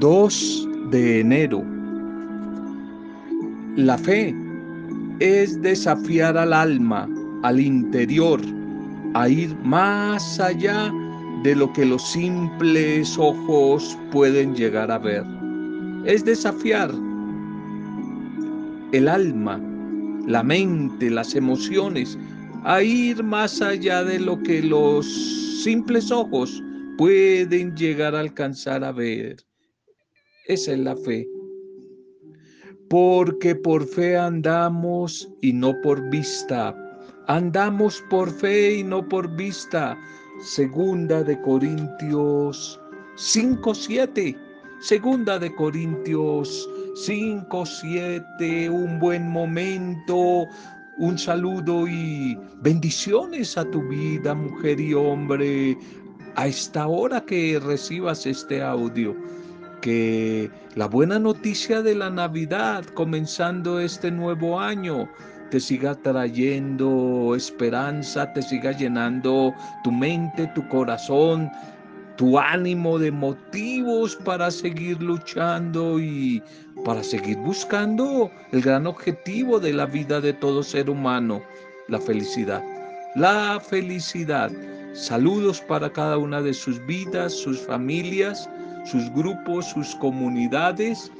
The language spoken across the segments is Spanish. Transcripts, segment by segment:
2 de enero. La fe es desafiar al alma, al interior, a ir más allá de lo que los simples ojos pueden llegar a ver. Es desafiar el alma, la mente, las emociones, a ir más allá de lo que los simples ojos pueden llegar a alcanzar a ver. Esa es la fe. Porque por fe andamos y no por vista. Andamos por fe y no por vista. Segunda de Corintios 5, 7. Segunda de Corintios 5, 7. Un buen momento. Un saludo y bendiciones a tu vida, mujer y hombre, a esta hora que recibas este audio que la buena noticia de la Navidad, comenzando este nuevo año, te siga trayendo esperanza, te siga llenando tu mente, tu corazón, tu ánimo de motivos para seguir luchando y para seguir buscando el gran objetivo de la vida de todo ser humano, la felicidad. La felicidad. Saludos para cada una de sus vidas, sus familias sus grupos, sus comunidades.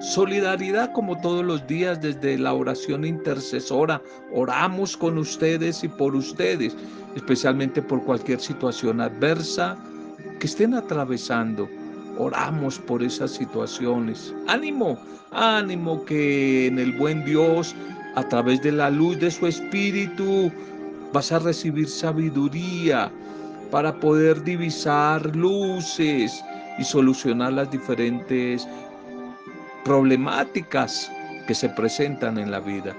Solidaridad como todos los días desde la oración intercesora. Oramos con ustedes y por ustedes, especialmente por cualquier situación adversa que estén atravesando. Oramos por esas situaciones. Ánimo, ánimo que en el buen Dios, a través de la luz de su Espíritu, vas a recibir sabiduría, para poder divisar luces y solucionar las diferentes problemáticas que se presentan en la vida.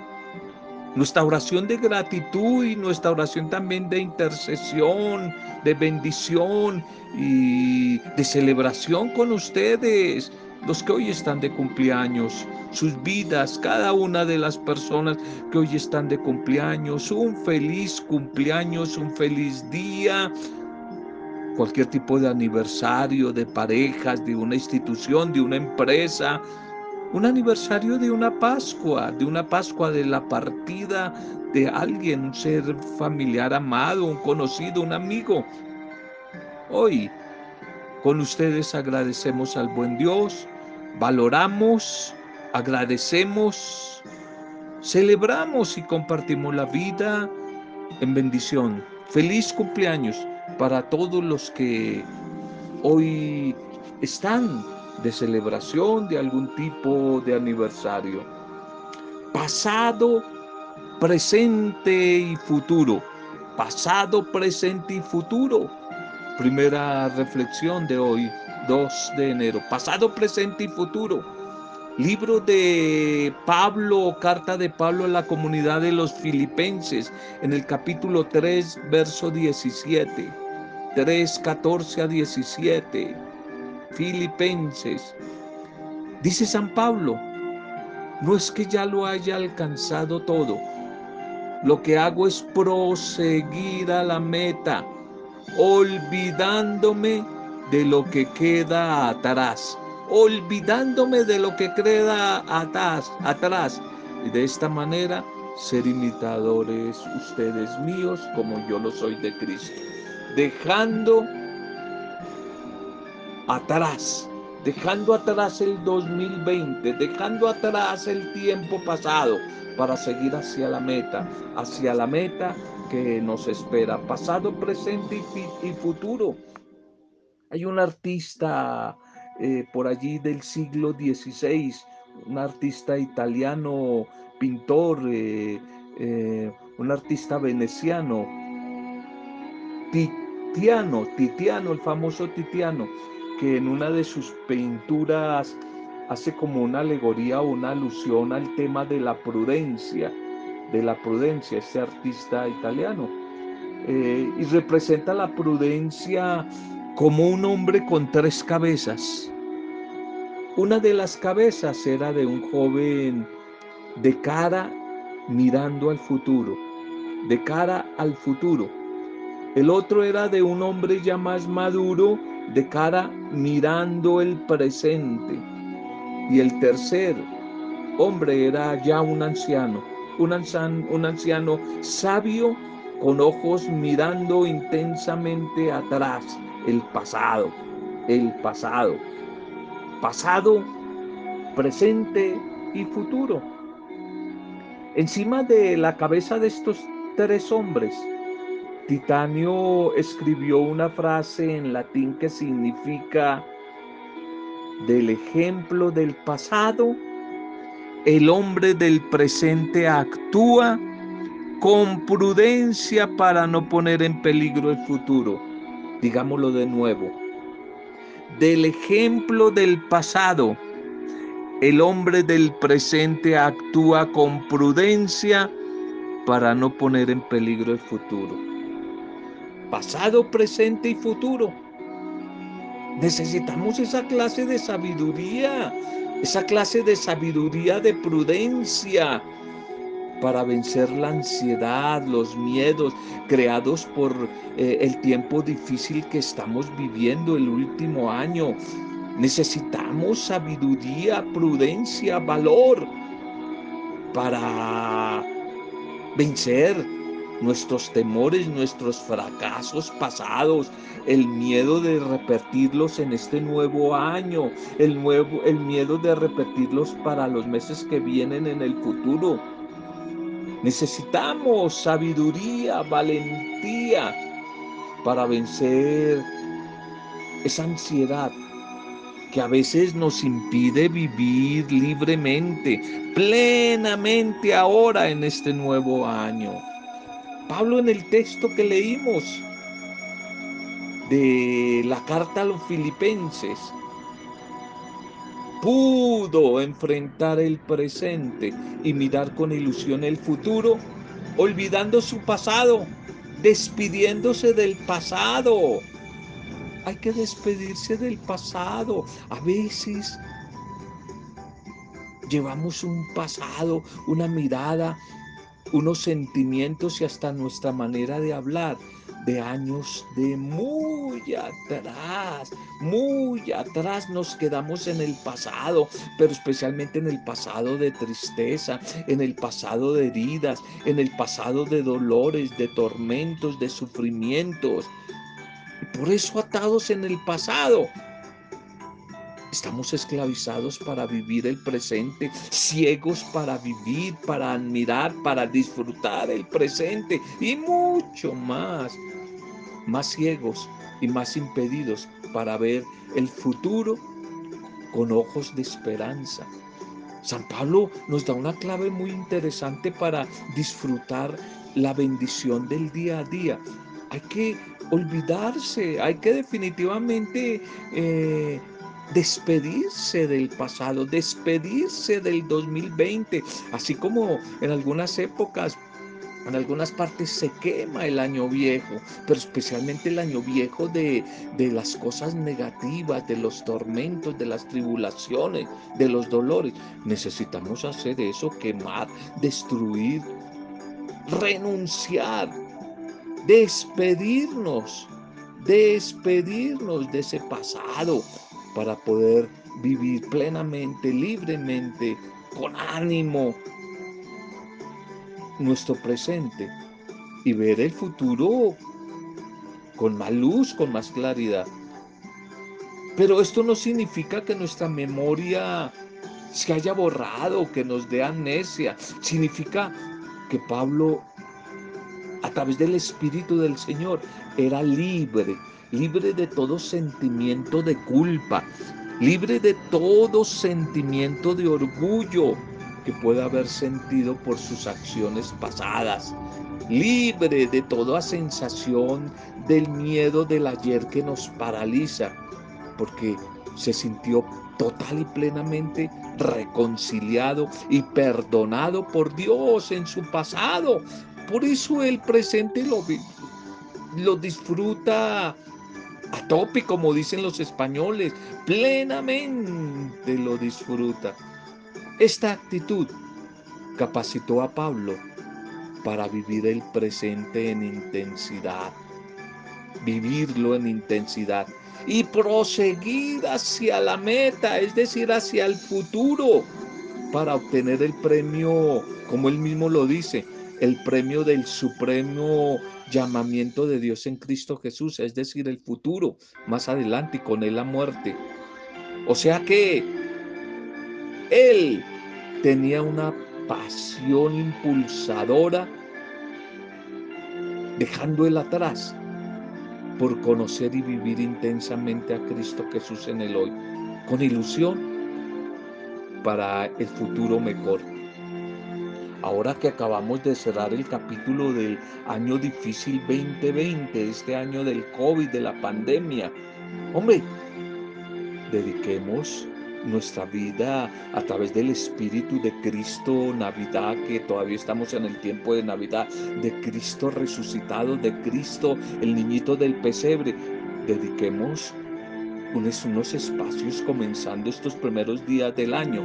Nuestra oración de gratitud y nuestra oración también de intercesión, de bendición y de celebración con ustedes, los que hoy están de cumpleaños, sus vidas, cada una de las personas que hoy están de cumpleaños, un feliz cumpleaños, un feliz día, cualquier tipo de aniversario de parejas, de una institución, de una empresa, un aniversario de una Pascua, de una Pascua de la partida de alguien, un ser familiar amado, un conocido, un amigo. Hoy con ustedes agradecemos al buen Dios, valoramos, agradecemos, celebramos y compartimos la vida en bendición. Feliz cumpleaños para todos los que hoy están de celebración de algún tipo de aniversario. Pasado, presente y futuro. Pasado, presente y futuro. Primera reflexión de hoy, 2 de enero. Pasado, presente y futuro. Libro de Pablo, carta de Pablo a la comunidad de los filipenses, en el capítulo 3, verso 17. 3, 14 a 17. Filipenses. Dice San Pablo, no es que ya lo haya alcanzado todo. Lo que hago es proseguir a la meta, olvidándome de lo que queda atrás olvidándome de lo que queda atrás, atrás. Y de esta manera ser imitadores ustedes míos como yo lo soy de Cristo. Dejando atrás, dejando atrás el 2020, dejando atrás el tiempo pasado para seguir hacia la meta, hacia la meta que nos espera, pasado, presente y, y futuro. Hay un artista eh, por allí del siglo XVI, un artista italiano, pintor, eh, eh, un artista veneciano, Titiano, Titiano, el famoso Titiano, que en una de sus pinturas hace como una alegoría o una alusión al tema de la prudencia, de la prudencia, este artista italiano. y representa la prudencia como un hombre con tres cabezas. Una de las cabezas era de un joven de cara mirando al futuro, de cara al futuro. El otro era de un hombre ya más maduro de cara mirando el presente. Y el tercer hombre era ya un anciano, un anciano, un anciano sabio con ojos mirando intensamente atrás, el pasado, el pasado, pasado, presente y futuro. Encima de la cabeza de estos tres hombres, Titanio escribió una frase en latín que significa del ejemplo del pasado, el hombre del presente actúa con prudencia para no poner en peligro el futuro. Digámoslo de nuevo. Del ejemplo del pasado, el hombre del presente actúa con prudencia para no poner en peligro el futuro. Pasado, presente y futuro. Necesitamos esa clase de sabiduría, esa clase de sabiduría de prudencia para vencer la ansiedad, los miedos creados por eh, el tiempo difícil que estamos viviendo el último año. Necesitamos sabiduría, prudencia, valor para vencer nuestros temores, nuestros fracasos pasados, el miedo de repetirlos en este nuevo año, el, nuevo, el miedo de repetirlos para los meses que vienen en el futuro. Necesitamos sabiduría, valentía para vencer esa ansiedad que a veces nos impide vivir libremente, plenamente ahora en este nuevo año. Pablo en el texto que leímos de la carta a los filipenses pudo enfrentar el presente y mirar con ilusión el futuro, olvidando su pasado, despidiéndose del pasado. Hay que despedirse del pasado. A veces llevamos un pasado, una mirada unos sentimientos y hasta nuestra manera de hablar de años de muy atrás, muy atrás nos quedamos en el pasado, pero especialmente en el pasado de tristeza, en el pasado de heridas, en el pasado de dolores, de tormentos, de sufrimientos. Por eso atados en el pasado, Estamos esclavizados para vivir el presente, ciegos para vivir, para admirar, para disfrutar el presente y mucho más. Más ciegos y más impedidos para ver el futuro con ojos de esperanza. San Pablo nos da una clave muy interesante para disfrutar la bendición del día a día. Hay que olvidarse, hay que definitivamente eh, despedirse del pasado, despedirse del 2020, así como en algunas épocas en algunas partes se quema el año viejo, pero especialmente el año viejo de, de, las cosas negativas, de los tormentos, de las tribulaciones, de los dolores. Necesitamos hacer eso, quemar, destruir, renunciar, despedirnos, despedirnos de ese pasado, para poder vivir plenamente, libremente, con ánimo nuestro presente y ver el futuro con más luz, con más claridad. Pero esto no significa que nuestra memoria se haya borrado, que nos dé amnesia. Significa que Pablo, a través del Espíritu del Señor, era libre libre de todo sentimiento de culpa, libre de todo sentimiento de orgullo que pueda haber sentido por sus acciones pasadas, libre de toda sensación del miedo del ayer que nos paraliza, porque se sintió total y plenamente reconciliado y perdonado por Dios en su pasado. Por eso el presente lo, lo disfruta a tope, como dicen los españoles, plenamente lo disfruta. Esta actitud capacitó a Pablo para vivir el presente en intensidad. vivirlo en intensidad y proseguir hacia la meta, es decir, hacia el futuro, para obtener el premio, como él mismo lo dice, el premio del supremo llamamiento de Dios en Cristo Jesús, es decir, el futuro, más adelante y con él la muerte. O sea que él tenía una pasión impulsadora, dejando él atrás por conocer y vivir intensamente a Cristo Jesús en el hoy, con ilusión para el futuro mejor. Ahora que acabamos de cerrar el capítulo del año difícil 2020, este año del COVID, de la pandemia, hombre, dediquemos nuestra vida a través del Espíritu de Cristo, Navidad, que todavía estamos en el tiempo de Navidad, de Cristo resucitado, de Cristo, el niñito del pesebre. Dediquemos unos, espacios comenzando estos primeros días del año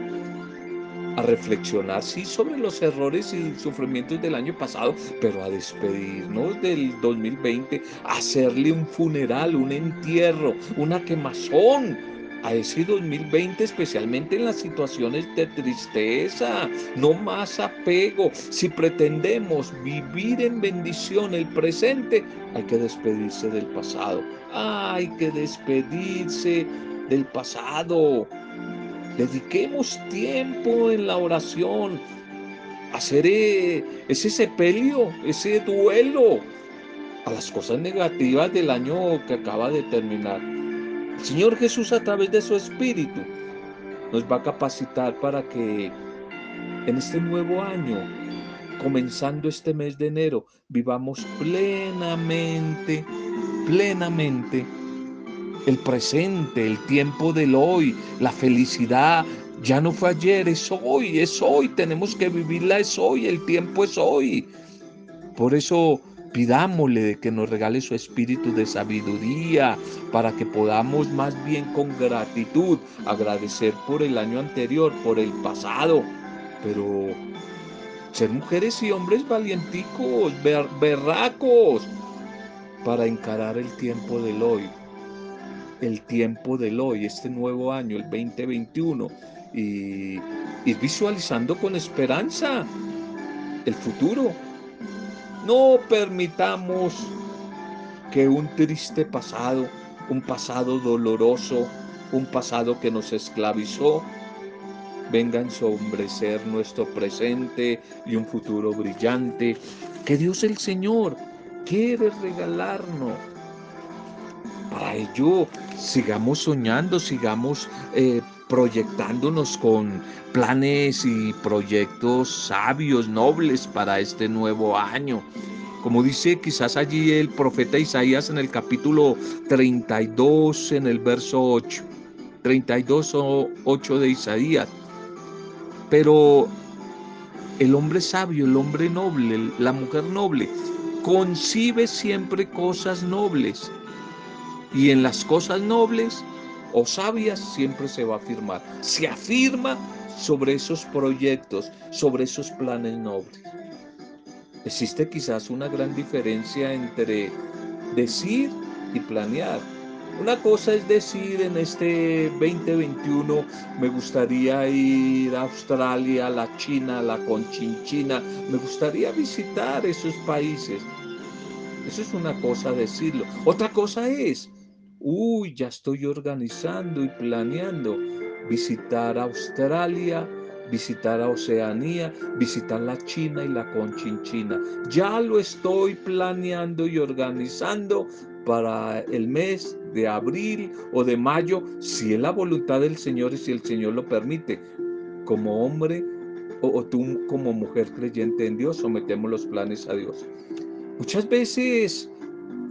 a reflexionar, sí, sobre los errores y sufrimientos del año pasado, pero a despedirnos del 2020, a hacerle un funeral, un entierro, una quemazón a ese 2020, especialmente en las situaciones de tristeza, no más apego. Si pretendemos vivir en bendición el presente, hay que despedirse del pasado. Hay que despedirse del pasado. Dediquemos tiempo en la oración, hacer ese sepelio, ese duelo a las cosas negativas del año que acaba de terminar. Señor Jesús a través de su Espíritu nos va a capacitar para que en este nuevo año, comenzando este mes de enero, vivamos plenamente, plenamente el presente, el tiempo del hoy, la felicidad. Ya no fue ayer, es hoy, es hoy, tenemos que vivirla, es hoy, el tiempo es hoy. Por eso Pidámosle que nos regale su espíritu de sabiduría para que podamos más bien con gratitud agradecer por el año anterior, por el pasado, pero ser mujeres y hombres valienticos, berracos, para encarar el tiempo del hoy, el tiempo del hoy, este nuevo año, el 2021, y ir visualizando con esperanza el futuro no permitamos que un triste pasado, un pasado doloroso, un pasado que nos esclavizó, venga a ensombrecer nuestro presente y un futuro brillante que Dios el Señor quiere regalarnos. Para ello, sigamos soñando, sigamos eh, proyectándonos con planes y proyectos sabios, nobles para este nuevo año. Como dice quizás allí el profeta Isaías en el capítulo 32, en el verso 8. 32 o 8 de Isaías. Pero el hombre sabio, el hombre noble, la mujer noble, concibe siempre cosas nobles. Y en las cosas nobles o sabias siempre se va a afirmar. Se afirma sobre esos proyectos, sobre esos planes nobles. Existe quizás una gran diferencia entre decir y planear. Una cosa es decir en este 2021 me gustaría ir a Australia, la China, la Conchinchina, me gustaría visitar esos países. Eso es una cosa decirlo. Otra cosa es uy, ya estoy organizando y planeando visitar Australia, visitar Oceanía, visitar la China y la Conchinchina. Ya lo estoy planeando y organizando para el mes de abril o de mayo, si es la voluntad del Señor y si el Señor lo permite. Como hombre o, o tú como mujer creyente en Dios, sometemos los planes a Dios. Muchas veces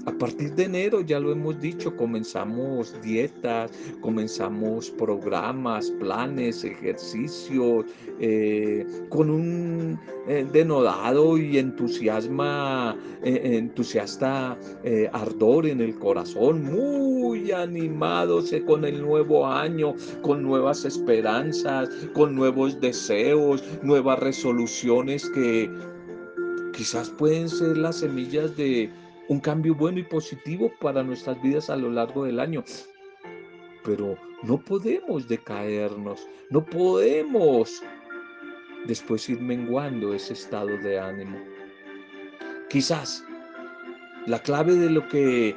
a partir de enero, ya lo hemos dicho, comenzamos dietas, comenzamos programas, planes, ejercicios, eh, con un eh, denodado y entusiasma, eh, entusiasta ardor en el corazón, muy animados con el nuevo año, con nuevas esperanzas, con nuevos deseos, nuevas resoluciones que quizás pueden ser las semillas de un cambio bueno y positivo para nuestras vidas a lo largo del año. Pero no podemos decaernos, no podemos después ir menguando ese estado de ánimo. Quizás la clave de lo que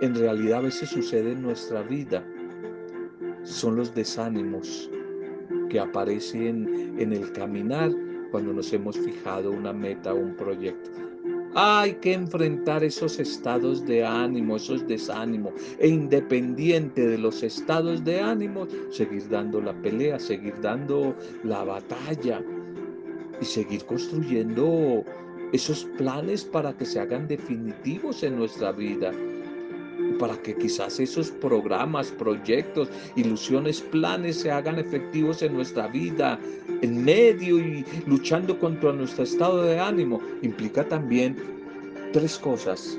en realidad a veces sucede en nuestra vida son los desánimos que aparecen en el caminar cuando nos hemos fijado una meta o un proyecto. Hay que enfrentar esos estados de ánimo, esos desánimos, e independiente de los estados de ánimo, seguir dando la pelea, seguir dando la batalla y seguir construyendo esos planes para que se hagan definitivos en nuestra vida para que quizás esos programas, proyectos, ilusiones, planes se hagan efectivos en nuestra vida, en medio y luchando contra nuestro estado de ánimo, implica también tres cosas,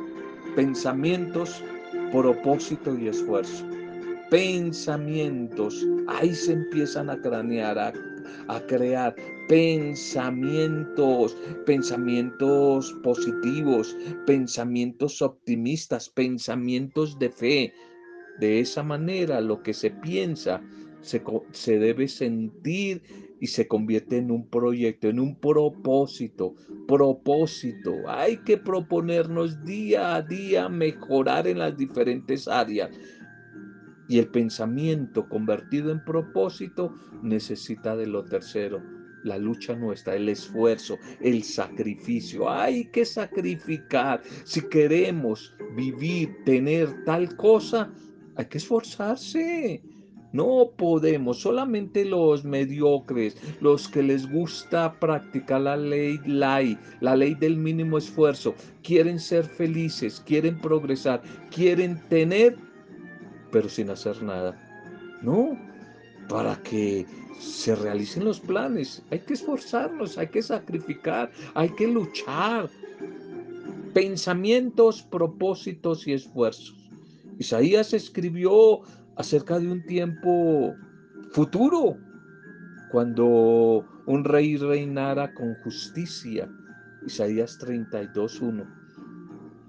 pensamientos, propósito y esfuerzo. Pensamientos, ahí se empiezan a cranear, a, a crear pensamientos, pensamientos positivos, pensamientos optimistas, pensamientos de fe. De esa manera lo que se piensa se, se, debe sentir y se convierte en un proyecto, en un propósito. Propósito. Hay que proponernos día a día mejorar en las diferentes áreas. Y el pensamiento convertido en propósito necesita de lo tercero, la lucha nuestra, el esfuerzo, el sacrificio. Hay que sacrificar. Si queremos vivir, tener tal cosa, hay que esforzarse. No podemos, solamente los mediocres, los que les gusta practicar la ley, la, la ley del mínimo esfuerzo, quieren ser felices, quieren progresar, quieren tener pero sin hacer nada. No, para que se realicen los planes hay que esforzarnos, hay que sacrificar, hay que luchar. Pensamientos, propósitos y esfuerzos. Isaías escribió acerca de un tiempo futuro, cuando un rey reinara con justicia. Isaías 32.1.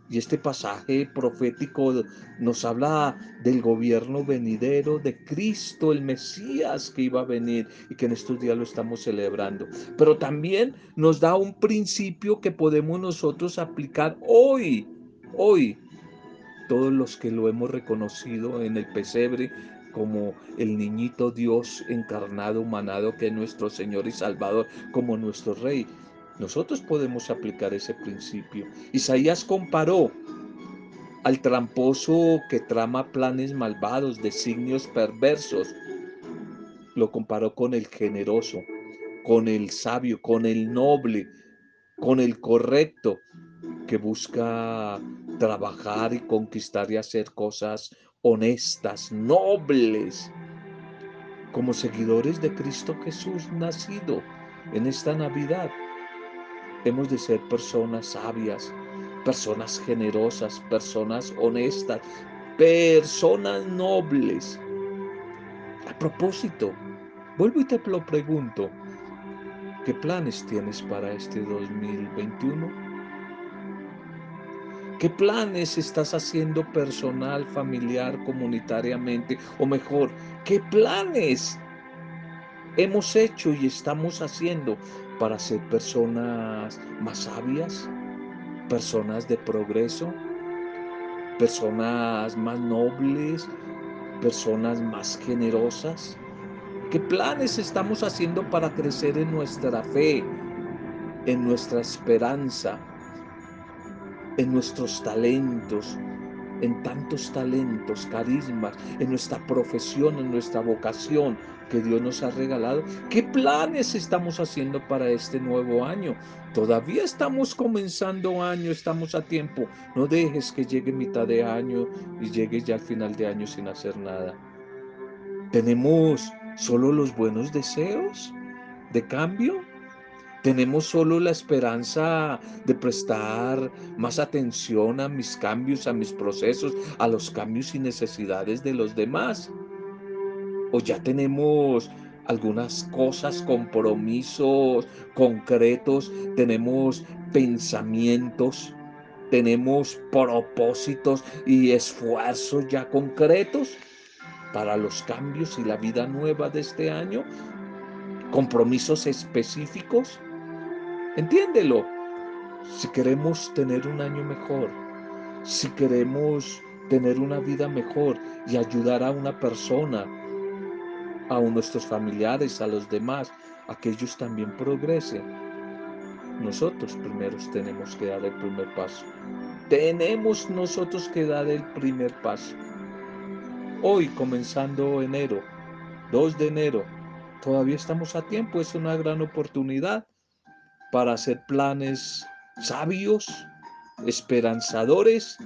Y este pasaje profético nos habla del gobierno venidero de Cristo, el Mesías que iba a venir y que en estos días lo estamos celebrando. Pero también nos da un principio que podemos nosotros aplicar hoy, hoy. Todos los que lo hemos reconocido en el pesebre como el niñito Dios encarnado, humanado, que es nuestro Señor y Salvador, como nuestro Rey. Nosotros podemos aplicar ese principio. Isaías comparó al tramposo que trama planes malvados, designios perversos. Lo comparó con el generoso, con el sabio, con el noble, con el correcto, que busca trabajar y conquistar y hacer cosas honestas, nobles, como seguidores de Cristo Jesús nacido en esta Navidad. Hemos de ser personas sabias, personas generosas, personas honestas, personas nobles. A propósito, vuelvo y te lo pregunto, ¿qué planes tienes para este 2021? ¿Qué planes estás haciendo personal, familiar, comunitariamente? O mejor, ¿qué planes hemos hecho y estamos haciendo para ser personas más sabias, personas de progreso, personas más nobles, personas más generosas? ¿Qué planes estamos haciendo para crecer en nuestra fe, en nuestra esperanza, en nuestros talentos, en tantos talentos, carismas, en nuestra profesión, en nuestra vocación que Dios nos ha regalado. ¿Qué planes estamos haciendo para este nuevo año? Todavía estamos comenzando año, estamos a tiempo. No dejes que llegue mitad de año y llegues ya al final de año sin hacer nada. ¿Tenemos solo los buenos deseos de cambio? Tenemos solo la esperanza de prestar más atención a mis cambios, a mis procesos, a los cambios y necesidades de los demás. O ya tenemos algunas cosas, compromisos concretos, tenemos pensamientos tenemos propósitos y esfuerzos ya concretos para los cambios y la vida nueva de este año, compromisos específicos. Entiéndelo. Si queremos tener un año mejor, si queremos tener una vida mejor y ayudar a una persona, a nuestros familiares, a los demás, a que ellos también progresen, nosotros primero tenemos que dar el primer paso. Tenemos nosotros que dar el primer paso. Hoy, comenzando enero, 2 de enero, todavía estamos a tiempo, es una gran oportunidad para hacer planes sabios, esperanzadores,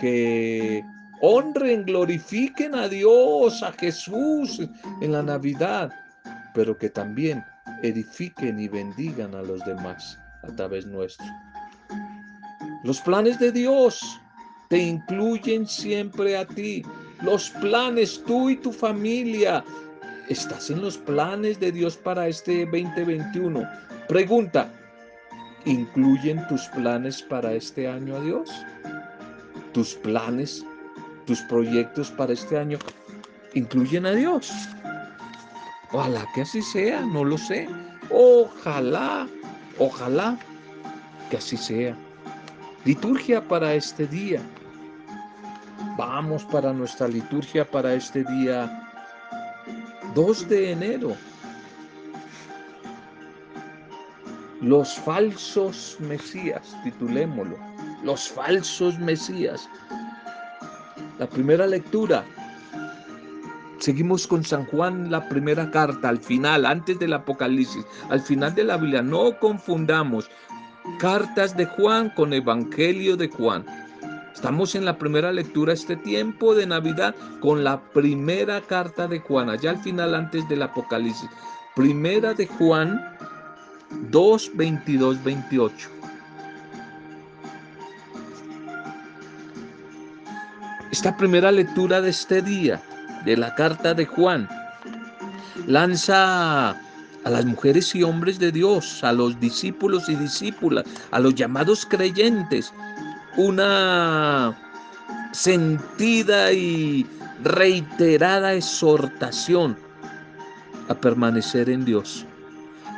que honren, glorifiquen a Dios, a Jesús en la Navidad, pero que también edifiquen y bendigan a los demás a través nuestro. Los planes de Dios te incluyen siempre a ti. Los planes, tú y tu familia. ¿Estás en los planes de Dios para este 2021? Pregunta, ¿incluyen tus planes para este año a Dios? ¿Tus planes, tus proyectos para este año incluyen a Dios? Ojalá que así sea, no lo sé. Ojalá, ojalá que así sea. Liturgia para este día. Vamos para nuestra liturgia para este día 2 de enero. Los falsos mesías, titulémoslo. Los falsos mesías. La primera lectura Seguimos con San Juan, la primera carta, al final, antes del Apocalipsis, al final de la Biblia. No confundamos cartas de Juan con Evangelio de Juan. Estamos en la primera lectura este tiempo de Navidad con la primera carta de Juan, allá al final antes del Apocalipsis. Primera de Juan 2, 22, 28. Esta primera lectura de este día de la carta de Juan. Lanza a las mujeres y hombres de Dios, a los discípulos y discípulas, a los llamados creyentes, una sentida y reiterada exhortación a permanecer en Dios,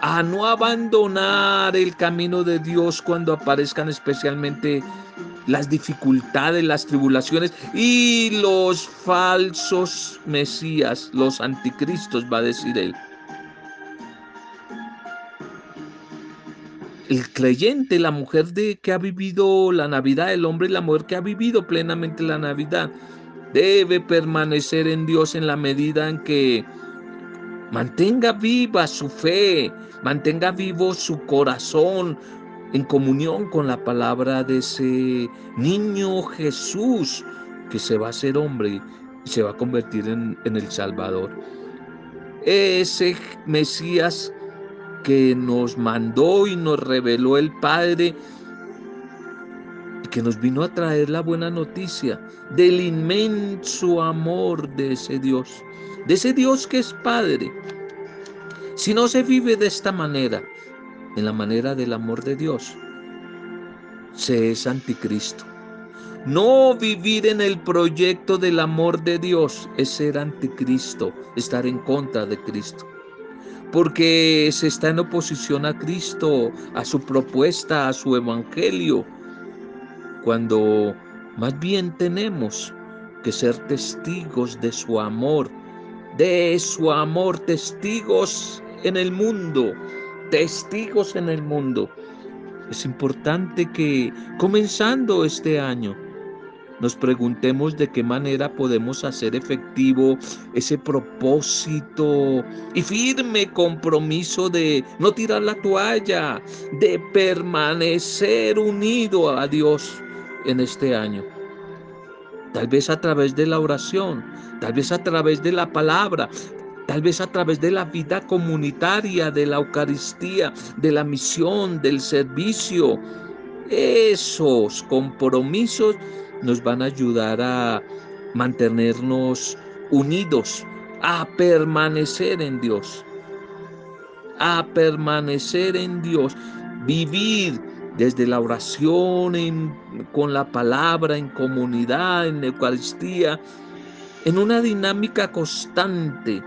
a no abandonar el camino de Dios cuando aparezcan especialmente las dificultades, las tribulaciones y los falsos mesías, los anticristos, va a decir él. El creyente, la mujer de, que ha vivido la Navidad, el hombre y la mujer que ha vivido plenamente la Navidad, debe permanecer en Dios en la medida en que mantenga viva su fe, mantenga vivo su corazón, en comunión con la palabra de ese niño Jesús que se va a hacer hombre y se va a convertir en, el Salvador. Ese Mesías que nos mandó y nos reveló el Padre que nos vino a traer la buena noticia del inmenso amor de ese Dios, de ese Dios que es Padre. Si no se vive de esta manera, en la manera del amor de Dios, se es anticristo. No vivir en el proyecto del amor de Dios es ser anticristo, estar en contra de Cristo. Porque se está en oposición a Cristo, a su propuesta, a su evangelio. Cuando más bien tenemos que ser testigos de su amor, de su amor, testigos en el mundo, testigos en el mundo. Es importante que comenzando este año nos preguntemos de qué manera podemos hacer efectivo ese propósito y firme compromiso de no tirar la toalla, de permanecer unido a Dios en este año. Tal vez a través de la oración, tal vez a través de la palabra, tal vez a través de la vida comunitaria, de la Eucaristía, de la misión, del servicio. Esos compromisos nos van a ayudar a mantenernos unidos, a permanecer en Dios, a permanecer en Dios, vivir desde la oración con la palabra, en comunidad, en Eucaristía, en una dinámica constante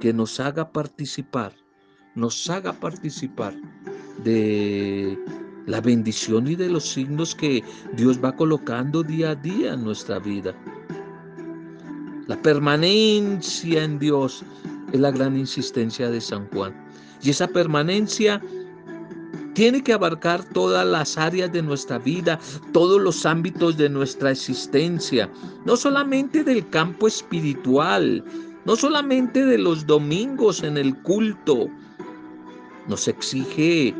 que nos haga participar, nos haga participar de la bendición y de los signos que Dios va colocando día a día en nuestra vida. La permanencia en Dios es la gran insistencia de San Juan. Y esa permanencia tiene que abarcar todas las áreas de nuestra vida, todos los ámbitos de nuestra existencia, no solamente del campo espiritual, no solamente de los domingos en el culto. Nos exige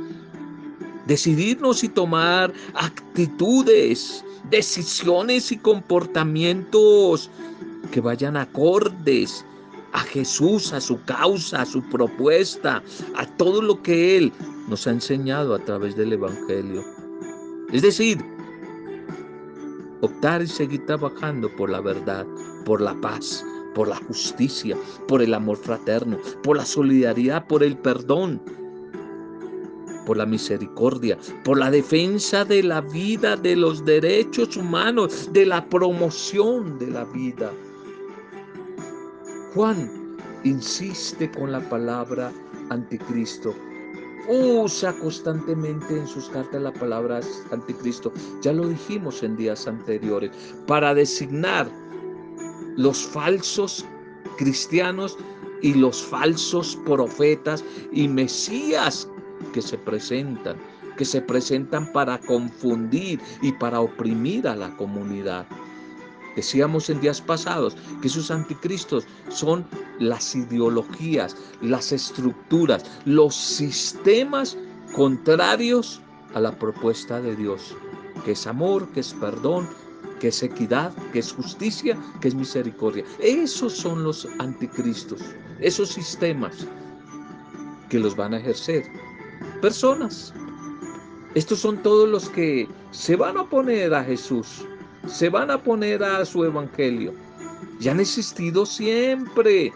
decidirnos y tomar actitudes, decisiones y comportamientos que vayan acordes a Jesús, a su causa, a su propuesta, a todo lo que Él nos ha enseñado a través del Evangelio. Es decir, optar y seguir trabajando por la verdad, por la paz, por la justicia, por el amor fraterno, por la solidaridad, por el perdón, por la misericordia, por la defensa de la vida, de los derechos humanos, de la promoción de la vida. Juan insiste con la palabra anticristo. Usa constantemente en sus cartas la palabra anticristo. Ya lo dijimos en días anteriores. Para designar los falsos cristianos y los falsos profetas y mesías que se presentan, que se presentan para confundir y para oprimir a la comunidad. Decíamos en días pasados que esos anticristos son las ideologías, las estructuras, los sistemas contrarios a la propuesta de Dios, que es amor, que es perdón, que es equidad, que es justicia, que es misericordia. Esos son los anticristos, esos sistemas que los van a ejercer personas. Estos son todos los que se van a oponer a Jesús, se van a poner a su evangelio. Y han existido siempre.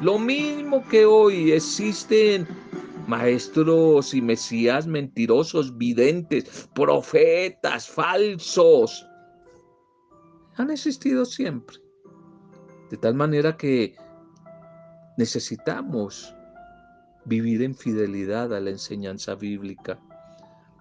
Lo mismo que hoy existen maestros y mesías mentirosos, videntes, profetas falsos. Han existido siempre. De tal manera que necesitamos vivir en fidelidad a la enseñanza bíblica,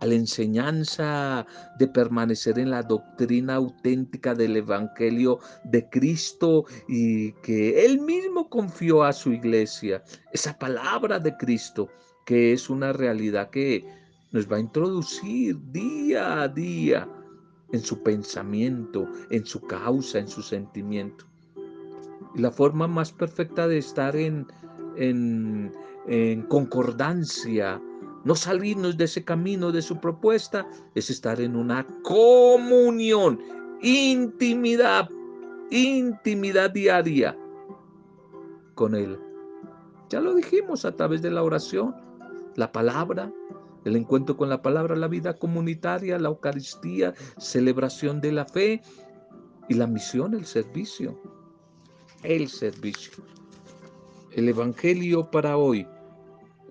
a la enseñanza de permanecer en la doctrina auténtica del Evangelio de Cristo y que Él mismo confió a su iglesia, esa palabra de Cristo, que es una realidad que nos va a introducir día a día en su pensamiento, en su causa, en su sentimiento. Y la forma más perfecta de estar en, en, en concordancia, no salirnos de ese camino de su propuesta, es estar en una comunión, intimidad, intimidad diaria con Él. Ya lo dijimos a través de la oración, la palabra, el encuentro con la palabra, la vida comunitaria, la Eucaristía, celebración de la fe y la misión, el servicio. El servicio. El Evangelio para hoy.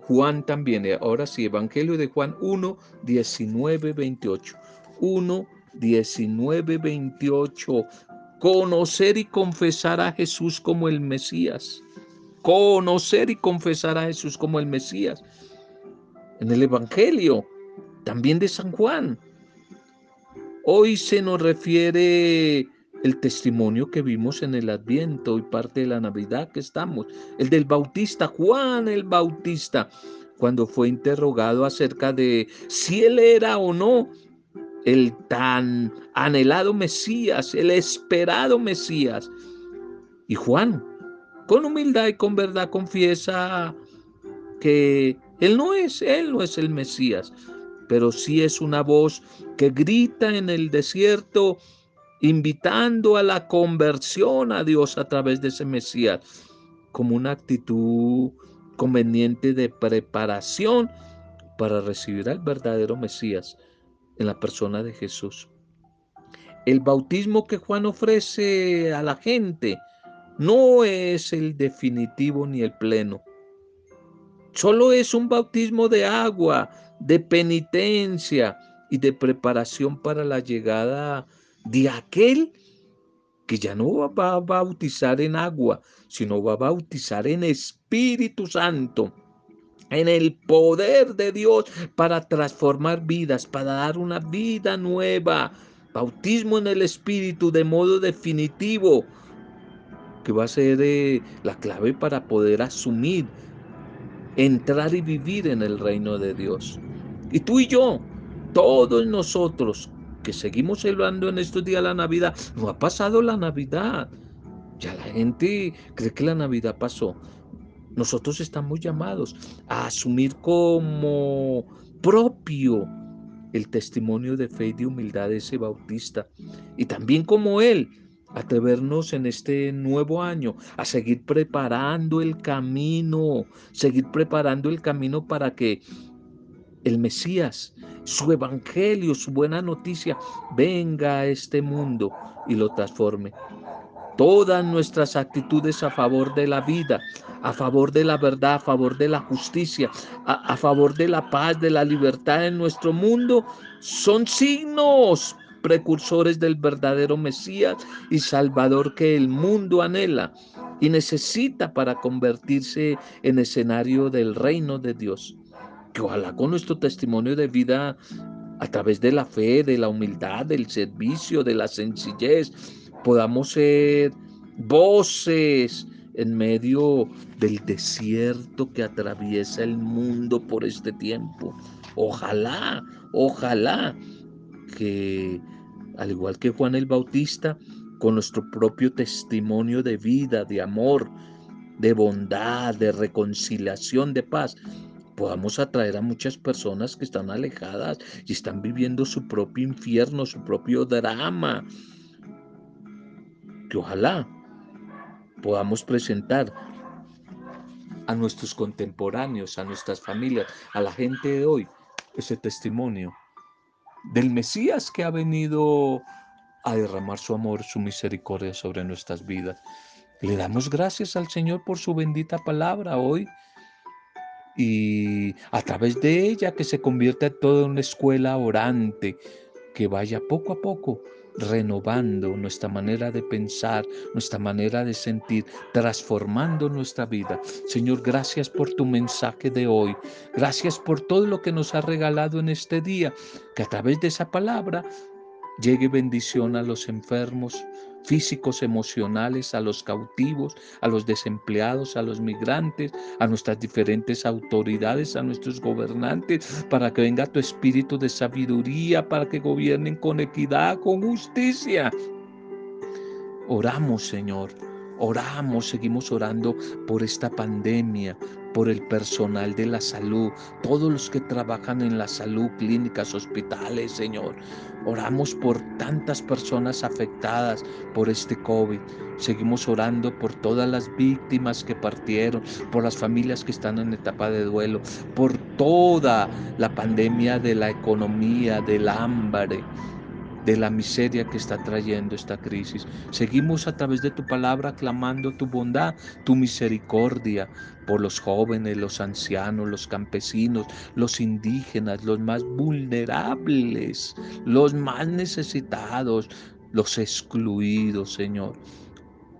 Juan también, eh, ahora sí, Evangelio de Juan 1, 19, 28. 1, 19, 28. Conocer y confesar a Jesús como el Mesías. Conocer y confesar a Jesús como el Mesías. En el Evangelio, también de San Juan. Hoy se nos refiere el testimonio que vimos en el Adviento y parte de la Navidad que estamos, el del Bautista, Juan el Bautista, cuando fue interrogado acerca de si él era o no el tan anhelado Mesías, el esperado Mesías. Y Juan, con humildad y con verdad, confiesa que él no es, él no es el Mesías, pero sí es una voz que grita en el desierto, invitando a la conversión a Dios a través de ese Mesías, como una actitud conveniente de preparación para recibir al verdadero Mesías en la persona de Jesús. El bautismo que Juan ofrece a la gente no es el definitivo ni el pleno. Solo es un bautismo de agua, de penitencia, y de preparación para la llegada de aquel que ya no va a bautizar en agua, sino va a bautizar en Espíritu Santo en el poder de Dios para transformar vidas, para dar una vida nueva. Bautismo en el Espíritu de modo definitivo, que va a ser eh, la clave para poder asumir, entrar y vivir en el reino de Dios. Y tú y yo, todos nosotros que seguimos celebrando en estos días la Navidad, no ha pasado la Navidad. Ya la gente cree que la Navidad pasó. Nosotros estamos llamados a asumir como propio el testimonio de fe y de humildad de ese bautista. Y también como él, atrevernos en este nuevo año a seguir preparando el camino, seguir preparando el camino para que el Mesías, su evangelio, su buena noticia, venga a este mundo y lo transforme. Todas nuestras actitudes a favor de la vida, a favor de la verdad, a favor de la justicia, a, favor de la paz, de la libertad en nuestro mundo, son signos precursores del verdadero Mesías y Salvador que el mundo anhela y necesita para convertirse en escenario del reino de Dios. Que ojalá con nuestro testimonio de vida a través de la fe, de la humildad, del servicio, de la sencillez, podamos ser voces en medio del desierto que atraviesa el mundo por este tiempo. Ojalá, ojalá que, al igual que Juan el Bautista, con nuestro propio testimonio de vida, de amor, de bondad, de reconciliación, de paz, podamos atraer a muchas personas que están alejadas y están viviendo su propio infierno, su propio drama. Que ojalá podamos presentar a nuestros contemporáneos, a nuestras familias, a la gente de hoy, ese testimonio del Mesías que ha venido a derramar su amor, su misericordia sobre nuestras vidas. Le damos gracias al Señor por su bendita palabra hoy y a través de ella que se convierta en toda una escuela orante, que vaya poco a poco renovando nuestra manera de pensar, nuestra manera de sentir, transformando nuestra vida. Señor, gracias por tu mensaje de hoy. Gracias por todo lo que nos ha regalado en este día, que a través de esa palabra llegue bendición a los enfermos, físicos, emocionales, a los cautivos, a los desempleados, a los migrantes, a nuestras diferentes autoridades, a nuestros gobernantes, para que venga tu espíritu de sabiduría, para que gobiernen con equidad, con justicia. Oramos, Señor Oramos, seguimos orando por esta pandemia, por el personal de la salud, todos los que trabajan en la salud, clínicas, hospitales, Señor. Oramos por tantas personas afectadas por este COVID. Seguimos orando por todas las víctimas que partieron, por las familias que están en etapa de duelo, por toda la pandemia de la economía, del hambre de la miseria que está trayendo esta crisis. Seguimos a través de tu palabra clamando tu bondad, tu misericordia por los jóvenes, los ancianos, los campesinos, los indígenas, los más vulnerables, los más necesitados, los excluidos, Señor.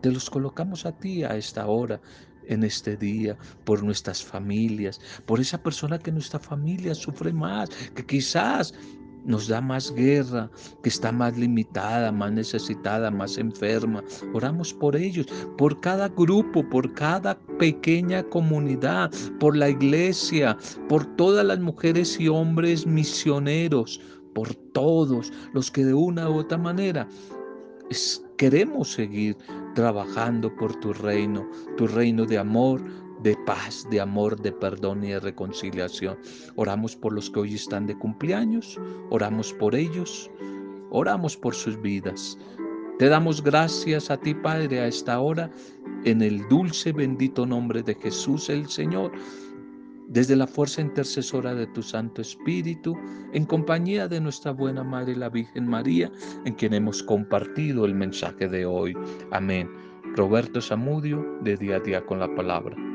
Te los colocamos a ti a esta hora en este día, por nuestras familias, por esa persona que nuestra familia sufre más, que quizás nos da más guerra, que está más limitada, más necesitada, más enferma. Oramos por ellos, por cada grupo, por cada pequeña comunidad, por la iglesia, por todas las mujeres y hombres misioneros, por todos los que de una u otra manera queremos seguir trabajando por tu reino, tu reino de amor, de paz, de amor, de perdón y de reconciliación. Oramos por los que hoy están de cumpleaños, oramos por ellos, oramos por sus vidas. Te damos gracias a ti, Padre, a esta hora, en el dulce, bendito nombre de Jesús el Señor, desde la fuerza intercesora de tu Santo Espíritu, en compañía de nuestra buena Madre, la Virgen María, en quien hemos compartido el mensaje de hoy. Amén. Roberto Zamudio, de día a día con la palabra.